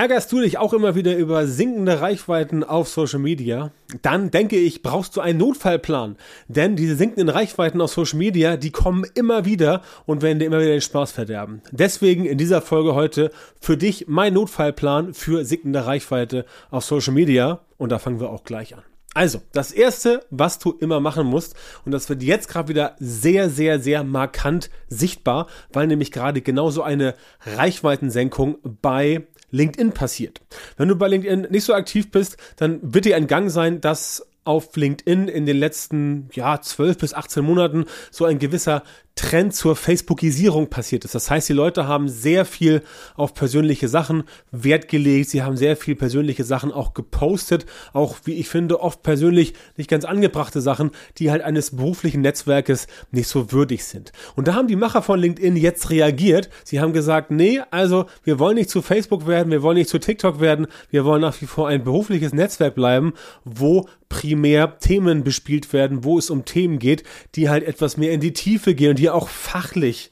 Ärgerst du dich auch immer wieder über sinkende Reichweiten auf Social Media? Dann denke ich, brauchst du einen Notfallplan. Denn diese sinkenden Reichweiten auf Social Media, die kommen immer wieder und werden dir immer wieder den Spaß verderben. Deswegen in dieser Folge heute für dich mein Notfallplan für sinkende Reichweite auf Social Media. Und da fangen wir auch gleich an. Also, das erste, was du immer machen musst, und das wird jetzt gerade wieder sehr, sehr, sehr markant sichtbar, weil nämlich gerade genauso eine Reichweitensenkung bei LinkedIn passiert. Wenn du bei LinkedIn nicht so aktiv bist, dann wird dir ein Gang sein, dass auf LinkedIn in den letzten ja, 12 bis 18 Monaten so ein gewisser Trend zur Facebookisierung passiert ist. Das heißt, die Leute haben sehr viel auf persönliche Sachen Wert gelegt. Sie haben sehr viel persönliche Sachen auch gepostet. Auch, wie ich finde, oft persönlich nicht ganz angebrachte Sachen, die halt eines beruflichen Netzwerkes nicht so würdig sind. Und da haben die Macher von LinkedIn jetzt reagiert. Sie haben gesagt, nee, also wir wollen nicht zu Facebook werden, wir wollen nicht zu TikTok werden, wir wollen nach wie vor ein berufliches Netzwerk bleiben, wo primär Themen bespielt werden, wo es um Themen geht, die halt etwas mehr in die Tiefe gehen und die auch fachlich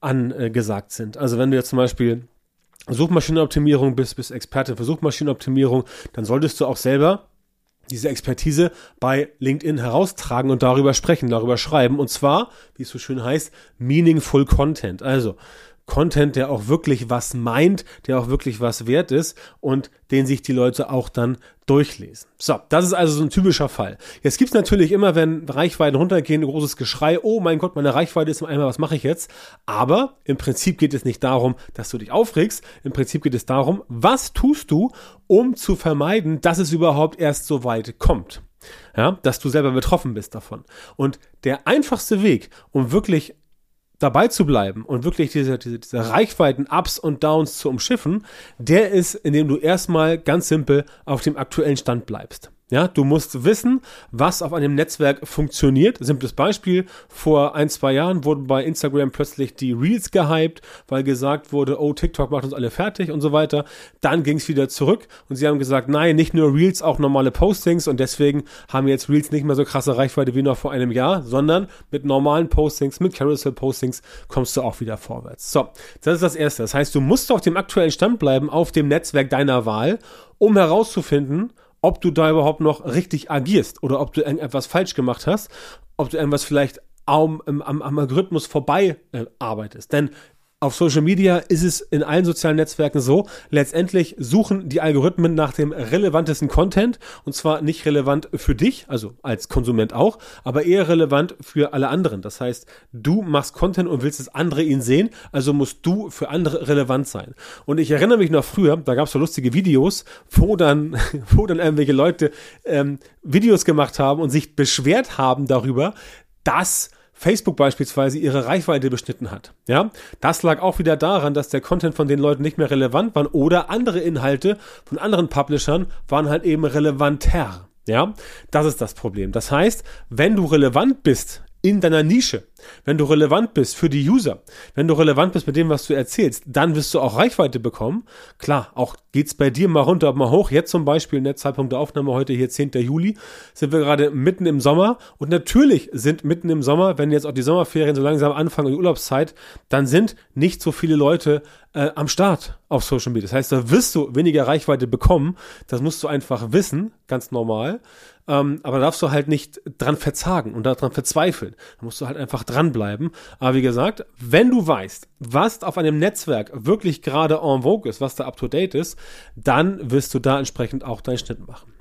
angesagt sind. Also wenn du jetzt zum Beispiel Suchmaschinenoptimierung bist, bist Experte für Suchmaschinenoptimierung, dann solltest du auch selber diese Expertise bei LinkedIn heraustragen und darüber sprechen, darüber schreiben. Und zwar, wie es so schön heißt, meaningful Content. Also Content, der auch wirklich was meint, der auch wirklich was wert ist und den sich die Leute auch dann durchlesen. So, das ist also so ein typischer Fall. Jetzt gibt's natürlich immer, wenn Reichweiten runtergehen, ein großes Geschrei, oh mein Gott, meine Reichweite ist einmal, was mache ich jetzt? Aber im Prinzip geht es nicht darum, dass du dich aufregst, im Prinzip geht es darum, was tust du, um zu vermeiden, dass es überhaupt erst so weit kommt. Ja, dass du selber betroffen bist davon. Und der einfachste Weg, um wirklich dabei zu bleiben und wirklich diese, diese, diese Reichweiten, Ups und Downs zu umschiffen, der ist, indem du erstmal ganz simpel auf dem aktuellen Stand bleibst. Ja, du musst wissen, was auf einem Netzwerk funktioniert. Simples Beispiel. Vor ein, zwei Jahren wurden bei Instagram plötzlich die Reels gehypt, weil gesagt wurde, oh, TikTok macht uns alle fertig und so weiter. Dann ging es wieder zurück und sie haben gesagt, nein, nicht nur Reels, auch normale Postings und deswegen haben jetzt Reels nicht mehr so krasse Reichweite wie noch vor einem Jahr, sondern mit normalen Postings, mit Carousel Postings kommst du auch wieder vorwärts. So, das ist das Erste. Das heißt, du musst auf dem aktuellen Stand bleiben, auf dem Netzwerk deiner Wahl, um herauszufinden, ob du da überhaupt noch richtig agierst oder ob du irgendetwas falsch gemacht hast, ob du irgendwas vielleicht am, am, am Algorithmus vorbei äh, arbeitest. Denn auf Social Media ist es in allen sozialen Netzwerken so, letztendlich suchen die Algorithmen nach dem relevantesten Content und zwar nicht relevant für dich, also als Konsument auch, aber eher relevant für alle anderen. Das heißt, du machst Content und willst, dass andere ihn sehen, also musst du für andere relevant sein. Und ich erinnere mich noch früher, da gab es so lustige Videos, wo dann, wo dann irgendwelche Leute ähm, Videos gemacht haben und sich beschwert haben darüber, dass Facebook beispielsweise ihre Reichweite beschnitten hat. Ja, das lag auch wieder daran, dass der Content von den Leuten nicht mehr relevant war oder andere Inhalte von anderen Publishern waren halt eben relevanter. Ja, das ist das Problem. Das heißt, wenn du relevant bist in deiner Nische, wenn du relevant bist für die User, wenn du relevant bist mit dem, was du erzählst, dann wirst du auch Reichweite bekommen. Klar, auch geht's bei dir mal runter, mal hoch. Jetzt zum Beispiel, in der Zeitpunkt der Aufnahme heute hier 10. Juli, sind wir gerade mitten im Sommer. Und natürlich sind mitten im Sommer, wenn jetzt auch die Sommerferien so langsam anfangen und die Urlaubszeit, dann sind nicht so viele Leute äh, am Start auf Social Media. Das heißt, da wirst du weniger Reichweite bekommen. Das musst du einfach wissen, ganz normal. Ähm, aber da darfst du halt nicht dran verzagen und daran verzweifeln. Da musst du halt einfach dranbleiben. Aber wie gesagt, wenn du weißt, was auf einem Netzwerk wirklich gerade en vogue ist, was da up to date ist, dann wirst du da entsprechend auch deinen Schnitt machen.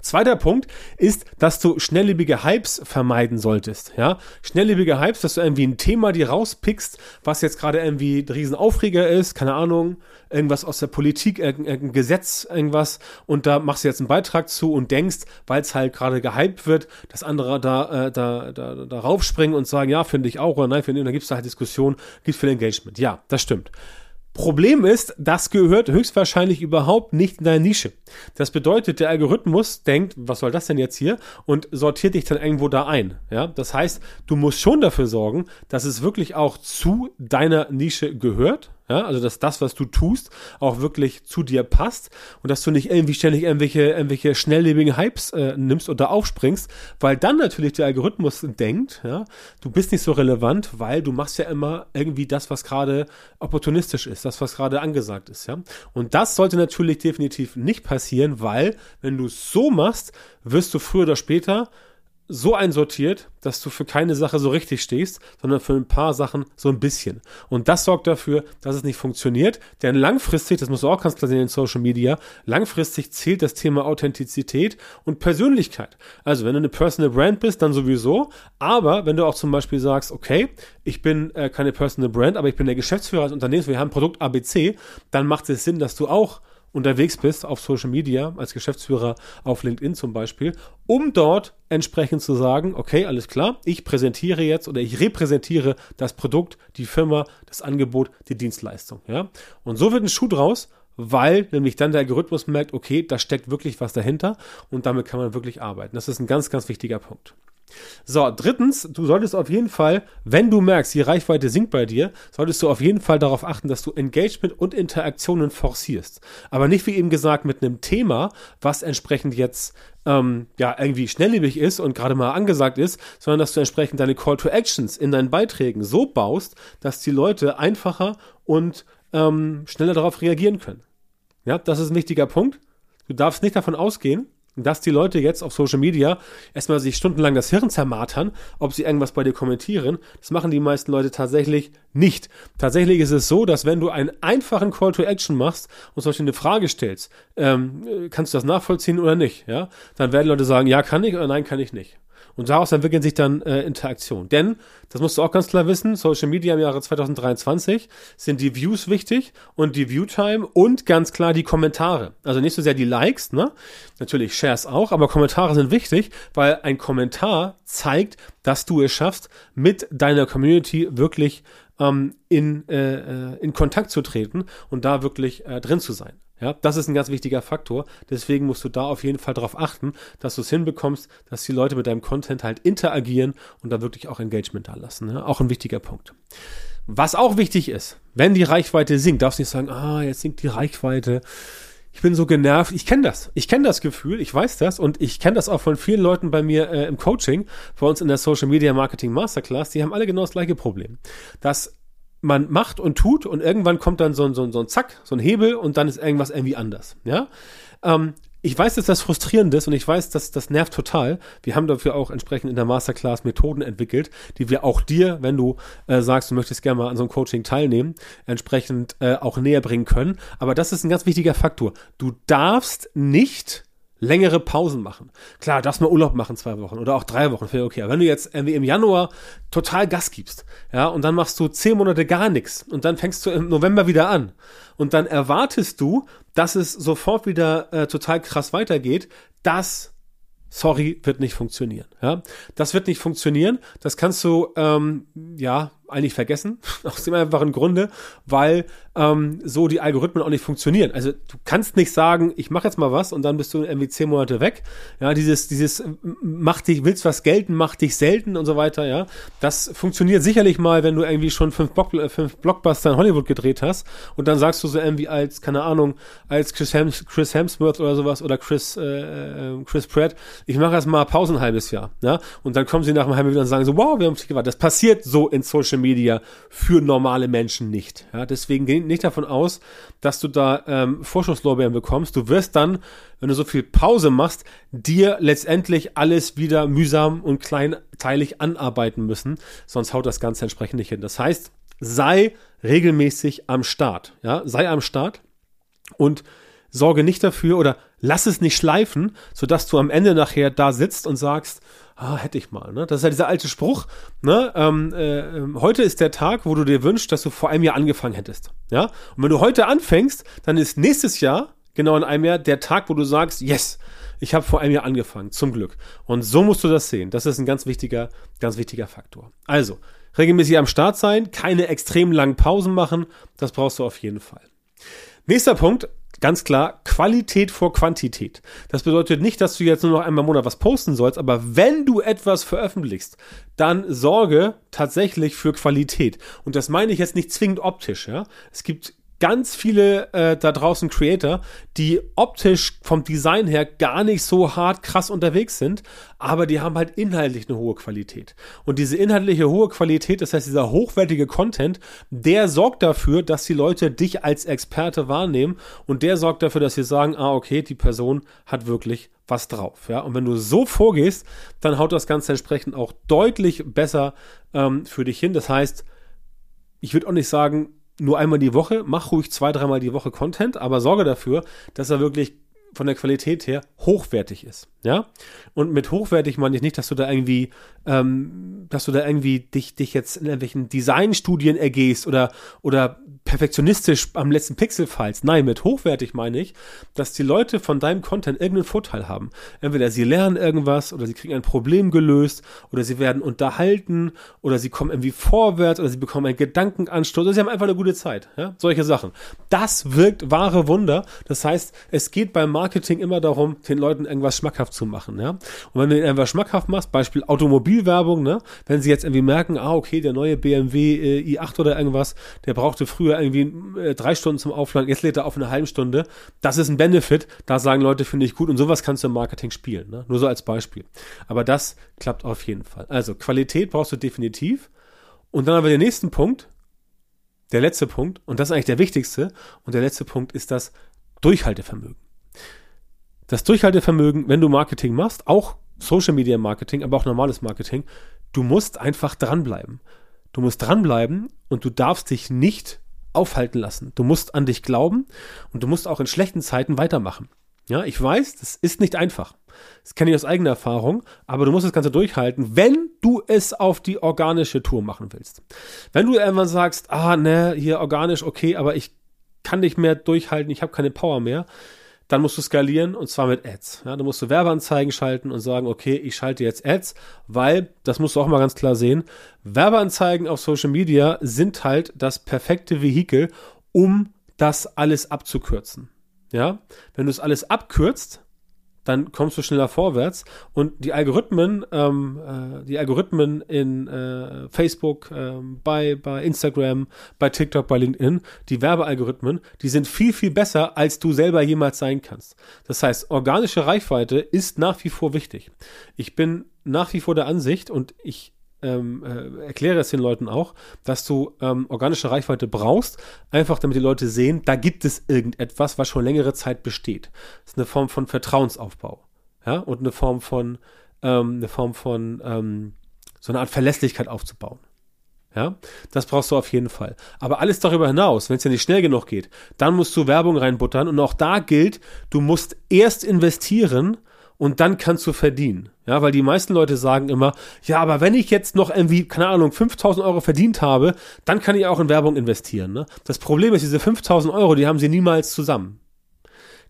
Zweiter Punkt ist, dass du schnelllebige Hypes vermeiden solltest. Ja, schnelllebige Hypes, dass du irgendwie ein Thema dir rauspickst, was jetzt gerade irgendwie ein Riesenaufreger ist, keine Ahnung, irgendwas aus der Politik, irgendein Gesetz, irgendwas, und da machst du jetzt einen Beitrag zu und denkst, weil es halt gerade gehypt wird, dass andere da, äh, da, da, da raufspringen und sagen, ja, finde ich auch, oder nein, finde ich, und dann gibt es da halt Diskussion, gibt viel Engagement. Ja, das stimmt. Problem ist, das gehört höchstwahrscheinlich überhaupt nicht in deine Nische. Das bedeutet, der Algorithmus denkt, was soll das denn jetzt hier? Und sortiert dich dann irgendwo da ein. Ja, das heißt, du musst schon dafür sorgen, dass es wirklich auch zu deiner Nische gehört. Ja, also dass das, was du tust, auch wirklich zu dir passt und dass du nicht irgendwie ständig irgendwelche, irgendwelche schnelllebigen Hypes äh, nimmst oder aufspringst, weil dann natürlich der Algorithmus denkt, ja, du bist nicht so relevant, weil du machst ja immer irgendwie das, was gerade opportunistisch ist, das, was gerade angesagt ist, ja. Und das sollte natürlich definitiv nicht passieren, weil wenn du es so machst, wirst du früher oder später so einsortiert, dass du für keine Sache so richtig stehst, sondern für ein paar Sachen so ein bisschen. Und das sorgt dafür, dass es nicht funktioniert. Denn langfristig, das musst du auch ganz klar sehen in Social Media, langfristig zählt das Thema Authentizität und Persönlichkeit. Also wenn du eine Personal Brand bist, dann sowieso. Aber wenn du auch zum Beispiel sagst, okay, ich bin äh, keine Personal Brand, aber ich bin der Geschäftsführer des Unternehmens, wir haben Produkt ABC, dann macht es Sinn, dass du auch unterwegs bist auf Social Media, als Geschäftsführer auf LinkedIn zum Beispiel, um dort entsprechend zu sagen, okay, alles klar, ich präsentiere jetzt oder ich repräsentiere das Produkt, die Firma, das Angebot, die Dienstleistung. Ja? Und so wird ein Schuh draus, weil nämlich dann der Algorithmus merkt, okay, da steckt wirklich was dahinter und damit kann man wirklich arbeiten. Das ist ein ganz, ganz wichtiger Punkt. So, drittens, du solltest auf jeden Fall, wenn du merkst, die Reichweite sinkt bei dir, solltest du auf jeden Fall darauf achten, dass du Engagement und Interaktionen forcierst. Aber nicht wie eben gesagt mit einem Thema, was entsprechend jetzt ähm, ja irgendwie schnelllebig ist und gerade mal angesagt ist, sondern dass du entsprechend deine Call to Actions in deinen Beiträgen so baust, dass die Leute einfacher und ähm, schneller darauf reagieren können. Ja, das ist ein wichtiger Punkt. Du darfst nicht davon ausgehen, dass die Leute jetzt auf Social Media erstmal sich stundenlang das Hirn zermartern, ob sie irgendwas bei dir kommentieren. Das machen die meisten Leute tatsächlich nicht. Tatsächlich ist es so, dass wenn du einen einfachen Call to Action machst und zum Beispiel eine Frage stellst, ähm, kannst du das nachvollziehen oder nicht, ja, dann werden Leute sagen, ja, kann ich oder nein, kann ich nicht. Und daraus entwickeln sich dann äh, Interaktionen. Denn, das musst du auch ganz klar wissen, Social Media im Jahre 2023 sind die Views wichtig und die Viewtime und ganz klar die Kommentare. Also nicht so sehr die Likes, ne? Natürlich Shares auch, aber Kommentare sind wichtig, weil ein Kommentar zeigt, dass du es schaffst, mit deiner Community wirklich ähm, in, äh, äh in Kontakt zu treten und da wirklich äh, drin zu sein. Ja, das ist ein ganz wichtiger Faktor. Deswegen musst du da auf jeden Fall darauf achten, dass du es hinbekommst, dass die Leute mit deinem Content halt interagieren und da wirklich auch Engagement da lassen. Ja? Auch ein wichtiger Punkt. Was auch wichtig ist, wenn die Reichweite sinkt, darfst du nicht sagen, ah, jetzt sinkt die Reichweite. Ich bin so genervt. Ich kenne das. Ich kenne das Gefühl. Ich weiß das. Und ich kenne das auch von vielen Leuten bei mir äh, im Coaching, bei uns in der Social Media Marketing Masterclass. Die haben alle genau das gleiche Problem. Dass man macht und tut und irgendwann kommt dann so ein, so ein, so ein Zack, so ein Hebel und dann ist irgendwas irgendwie anders. Ja. Ähm, ich weiß, dass das frustrierend ist und ich weiß, dass das nervt total. Wir haben dafür auch entsprechend in der Masterclass Methoden entwickelt, die wir auch dir, wenn du äh, sagst, du möchtest gerne mal an so einem Coaching teilnehmen, entsprechend äh, auch näher bringen können. Aber das ist ein ganz wichtiger Faktor. Du darfst nicht längere Pausen machen. Klar, darfst mal Urlaub machen zwei Wochen oder auch drei Wochen, okay. Aber wenn du jetzt irgendwie im Januar total Gas gibst, ja, und dann machst du zehn Monate gar nichts und dann fängst du im November wieder an und dann erwartest du, dass es sofort wieder äh, total krass weitergeht, das sorry, wird nicht funktionieren. Ja, das wird nicht funktionieren. Das kannst du ähm, ja eigentlich vergessen aus dem einfachen Grunde, weil ähm, so die Algorithmen auch nicht funktionieren. Also du kannst nicht sagen, ich mache jetzt mal was und dann bist du irgendwie zehn Monate weg. Ja, dieses dieses mach dich willst was gelten, mach dich selten und so weiter. Ja, das funktioniert sicherlich mal, wenn du irgendwie schon fünf, Block, äh, fünf Blockbuster in Hollywood gedreht hast und dann sagst du so irgendwie als keine Ahnung als Chris, Hems, Chris Hemsworth oder sowas oder Chris äh, äh Chris Pratt, ich mache erst mal Pause ein halbes Jahr. Ja, und dann kommen sie nach einem halben Jahr und sagen so, wow, wir haben dich gewartet. Das passiert so in Social Media für normale Menschen nicht. Ja, deswegen geh nicht davon aus, dass du da ähm, Vorschusslorbeeren bekommst. Du wirst dann, wenn du so viel Pause machst, dir letztendlich alles wieder mühsam und kleinteilig anarbeiten müssen. Sonst haut das Ganze entsprechend nicht hin. Das heißt, sei regelmäßig am Start. Ja, sei am Start und sorge nicht dafür oder lass es nicht schleifen, sodass du am Ende nachher da sitzt und sagst, ah, hätte ich mal. Ne? Das ist ja dieser alte Spruch. Ne? Ähm, äh, heute ist der Tag, wo du dir wünschst, dass du vor einem Jahr angefangen hättest. Ja? Und wenn du heute anfängst, dann ist nächstes Jahr, genau in einem Jahr, der Tag, wo du sagst, yes, ich habe vor einem Jahr angefangen, zum Glück. Und so musst du das sehen. Das ist ein ganz wichtiger, ganz wichtiger Faktor. Also, regelmäßig am Start sein, keine extrem langen Pausen machen, das brauchst du auf jeden Fall. Nächster Punkt, Ganz klar, Qualität vor Quantität. Das bedeutet nicht, dass du jetzt nur noch einmal im Monat was posten sollst, aber wenn du etwas veröffentlichst, dann sorge tatsächlich für Qualität. Und das meine ich jetzt nicht zwingend optisch, ja. Es gibt ganz viele äh, da draußen Creator, die optisch vom Design her gar nicht so hart krass unterwegs sind, aber die haben halt inhaltlich eine hohe Qualität. Und diese inhaltliche hohe Qualität, das heißt dieser hochwertige Content, der sorgt dafür, dass die Leute dich als Experte wahrnehmen und der sorgt dafür, dass sie sagen, ah okay, die Person hat wirklich was drauf. Ja? Und wenn du so vorgehst, dann haut das Ganze entsprechend auch deutlich besser ähm, für dich hin. Das heißt, ich würde auch nicht sagen, nur einmal die Woche, mach ruhig zwei, dreimal die Woche Content, aber sorge dafür, dass er wirklich von der Qualität her hochwertig ist. Ja? Und mit hochwertig meine ich nicht, dass du da irgendwie, ähm, dass du da irgendwie dich, dich jetzt in irgendwelchen Designstudien ergehst oder, oder perfektionistisch am letzten Pixel feilst. Nein, mit hochwertig meine ich, dass die Leute von deinem Content irgendeinen Vorteil haben. Entweder sie lernen irgendwas oder sie kriegen ein Problem gelöst oder sie werden unterhalten oder sie kommen irgendwie vorwärts oder sie bekommen einen Gedankenanstoß oder sie haben einfach eine gute Zeit. Ja? Solche Sachen. Das wirkt wahre Wunder. Das heißt, es geht beim Marketing immer darum, den Leuten irgendwas schmackhaft zu machen. Ja? Und wenn du ihnen irgendwas schmackhaft machst, Beispiel Automobilwerbung, ne? wenn sie jetzt irgendwie merken, ah, okay, der neue BMW äh, i8 oder irgendwas, der brauchte früher irgendwie äh, drei Stunden zum Aufladen, jetzt lädt er auf eine halbe Stunde. Das ist ein Benefit. Da sagen Leute, finde ich gut. Und sowas kannst du im Marketing spielen. Ne? Nur so als Beispiel. Aber das klappt auf jeden Fall. Also Qualität brauchst du definitiv. Und dann haben wir den nächsten Punkt. Der letzte Punkt. Und das ist eigentlich der wichtigste. Und der letzte Punkt ist das Durchhaltevermögen. Das Durchhaltevermögen, wenn du Marketing machst, auch Social Media Marketing, aber auch normales Marketing, du musst einfach dranbleiben. Du musst dranbleiben und du darfst dich nicht aufhalten lassen. Du musst an dich glauben und du musst auch in schlechten Zeiten weitermachen. Ja, ich weiß, das ist nicht einfach. Das kenne ich aus eigener Erfahrung, aber du musst das Ganze durchhalten, wenn du es auf die organische Tour machen willst. Wenn du irgendwann sagst, ah, ne, hier organisch, okay, aber ich kann nicht mehr durchhalten, ich habe keine Power mehr, dann musst du skalieren und zwar mit Ads. Ja, dann musst du Werbeanzeigen schalten und sagen, okay, ich schalte jetzt Ads, weil, das musst du auch mal ganz klar sehen, Werbeanzeigen auf Social Media sind halt das perfekte Vehikel, um das alles abzukürzen. Ja, wenn du es alles abkürzt, dann kommst du schneller vorwärts. Und die Algorithmen, ähm, äh, die Algorithmen in äh, Facebook, äh, bei, bei Instagram, bei TikTok, bei LinkedIn, die Werbealgorithmen, die sind viel, viel besser, als du selber jemals sein kannst. Das heißt, organische Reichweite ist nach wie vor wichtig. Ich bin nach wie vor der Ansicht und ich ähm, äh, erkläre es den Leuten auch, dass du ähm, organische Reichweite brauchst, einfach damit die Leute sehen, da gibt es irgendetwas, was schon längere Zeit besteht. Das ist eine Form von Vertrauensaufbau. Ja, und eine Form von, ähm, eine Form von, ähm, so eine Art Verlässlichkeit aufzubauen. Ja, das brauchst du auf jeden Fall. Aber alles darüber hinaus, wenn es ja nicht schnell genug geht, dann musst du Werbung reinbuttern und auch da gilt, du musst erst investieren, und dann kannst du verdienen. Ja, weil die meisten Leute sagen immer, ja, aber wenn ich jetzt noch irgendwie, keine Ahnung, 5000 Euro verdient habe, dann kann ich auch in Werbung investieren. Ne? Das Problem ist, diese 5000 Euro, die haben sie niemals zusammen.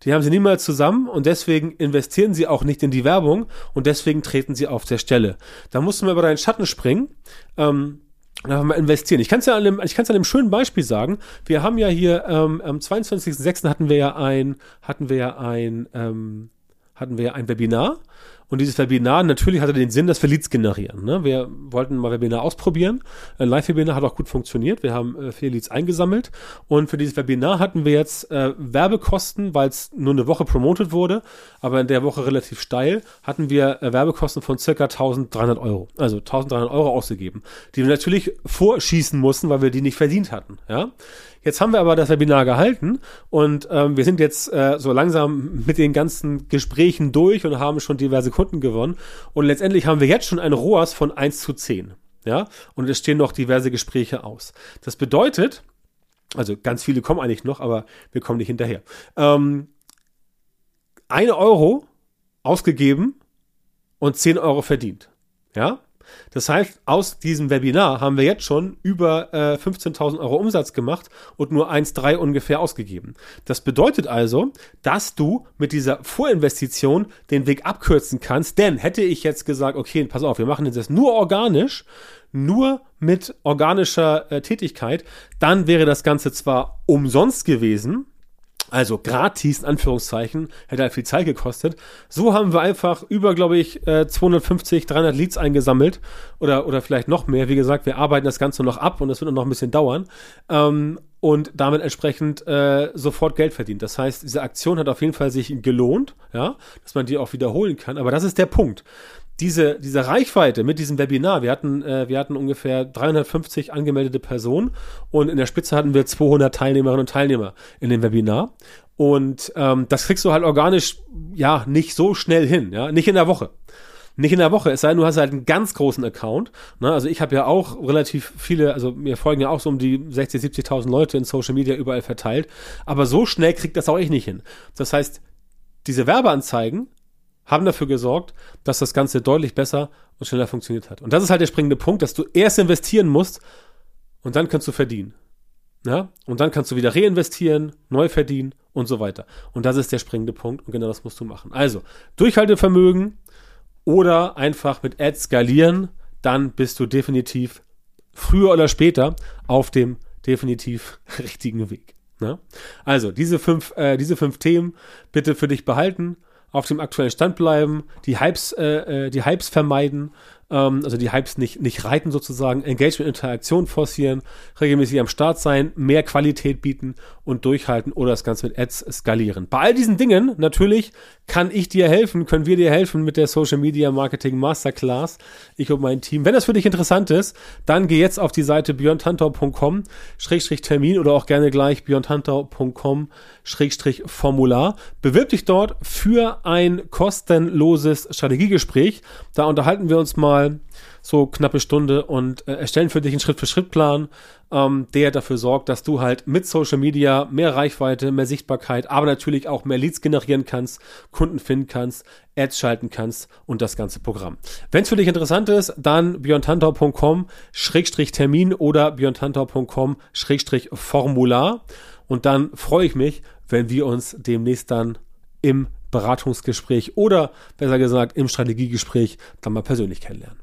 Die haben sie niemals zusammen und deswegen investieren sie auch nicht in die Werbung und deswegen treten sie auf der Stelle. Da musst du mal über deinen Schatten springen. Ähm, Einfach mal investieren. Ich kann es ja an einem, ich kann es an einem schönen Beispiel sagen. Wir haben ja hier ähm, am 22.06. hatten wir ja ein, hatten wir ja ein ähm, hatten wir ein Webinar und dieses Webinar natürlich hatte den Sinn, dass wir Leads generieren. Ne? Wir wollten mal Webinar ausprobieren. Ein Live-Webinar hat auch gut funktioniert. Wir haben äh, vier Leads eingesammelt und für dieses Webinar hatten wir jetzt äh, Werbekosten, weil es nur eine Woche promotet wurde, aber in der Woche relativ steil, hatten wir äh, Werbekosten von circa 1300 Euro. Also 1300 Euro ausgegeben, die wir natürlich vorschießen mussten, weil wir die nicht verdient hatten. Ja? Jetzt haben wir aber das Webinar gehalten und ähm, wir sind jetzt äh, so langsam mit den ganzen Gesprächen durch und haben schon diverse Kunden gewonnen. Und letztendlich haben wir jetzt schon ein ROAS von 1 zu 10. Ja, und es stehen noch diverse Gespräche aus. Das bedeutet, also ganz viele kommen eigentlich noch, aber wir kommen nicht hinterher. Ähm, eine Euro ausgegeben und 10 Euro verdient. Ja, das heißt, aus diesem Webinar haben wir jetzt schon über äh, 15.000 Euro Umsatz gemacht und nur 1,3 ungefähr ausgegeben. Das bedeutet also, dass du mit dieser Vorinvestition den Weg abkürzen kannst, denn hätte ich jetzt gesagt, okay, pass auf, wir machen das nur organisch, nur mit organischer äh, Tätigkeit, dann wäre das Ganze zwar umsonst gewesen, Also gratis, in Anführungszeichen, hätte halt viel Zeit gekostet. So haben wir einfach über, glaube ich, 250, äh, 300 Leads eingesammelt oder, oder vielleicht noch mehr. Wie gesagt, wir arbeiten das Ganze noch ab und das wird noch ein bisschen dauern. Ähm, und damit entsprechend äh, sofort Geld verdient. Das heißt, diese Aktion hat auf jeden Fall sich gelohnt, ja, dass man die auch wiederholen kann. Aber das ist der Punkt diese, diese Reichweite mit diesem Webinar, wir hatten, äh, wir hatten ungefähr 350 angemeldete Personen und in der Spitze hatten wir 200 Teilnehmerinnen und Teilnehmer in dem Webinar. Und ähm, das kriegst du halt organisch, ja, nicht so schnell hin, ja, nicht in der Woche. Nicht in der Woche, es sei denn, du hast halt einen ganz großen Account. Ne? Also ich habe ja auch relativ viele, also mir folgen ja auch so um die 60, 70.000 Leute in Social Media überall verteilt. Aber so schnell kriegt das auch ich nicht hin. Das heißt, diese Werbeanzeigen haben dafür gesorgt, dass das Ganze deutlich besser und schneller funktioniert hat. Und das ist halt der springende Punkt, dass du erst investieren musst und dann kannst du verdienen. Ja? Und dann kannst du wieder reinvestieren, neu verdienen und so weiter. Und das ist der springende Punkt und genau das musst du machen. Also, Durchhaltevermögen oder einfach mit Ads skalieren, dann bist du definitiv früher oder später auf dem definitiv richtigen Weg. Ne? Also, diese fünf, äh, diese fünf Themen bitte für dich behalten auf dem aktuellen Stand bleiben, die Hypes, äh, äh, die Hypes vermeiden, ähm, also die Hypes nicht, nicht reiten sozusagen, Engagement, Interaktion forcieren, regelmäßig am Start sein, mehr Qualität bieten und durchhalten oder das Ganze mit Ads skalieren. Bei all diesen Dingen natürlich kann ich dir helfen, können wir dir helfen mit der Social Media Marketing Masterclass, ich und mein Team. Wenn das für dich interessant ist, dann geh jetzt auf die Seite björntantau.com Termin oder auch gerne gleich björntantau.com Formular. Bewirb dich dort für ein kostenloses Strategiegespräch. Da unterhalten wir uns mal so knappe Stunde und äh, erstellen für dich einen Schritt-für-Schritt-Plan, ähm, der dafür sorgt, dass du halt mit Social Media mehr Reichweite, mehr Sichtbarkeit, aber natürlich auch mehr Leads generieren kannst, Kunden finden kannst, Ads schalten kannst und das ganze Programm. Wenn es für dich interessant ist, dann björntantau.com-termin oder björntantau.com-formular und dann freue ich mich, wenn wir uns demnächst dann im Beratungsgespräch oder besser gesagt im Strategiegespräch dann mal persönlich kennenlernen.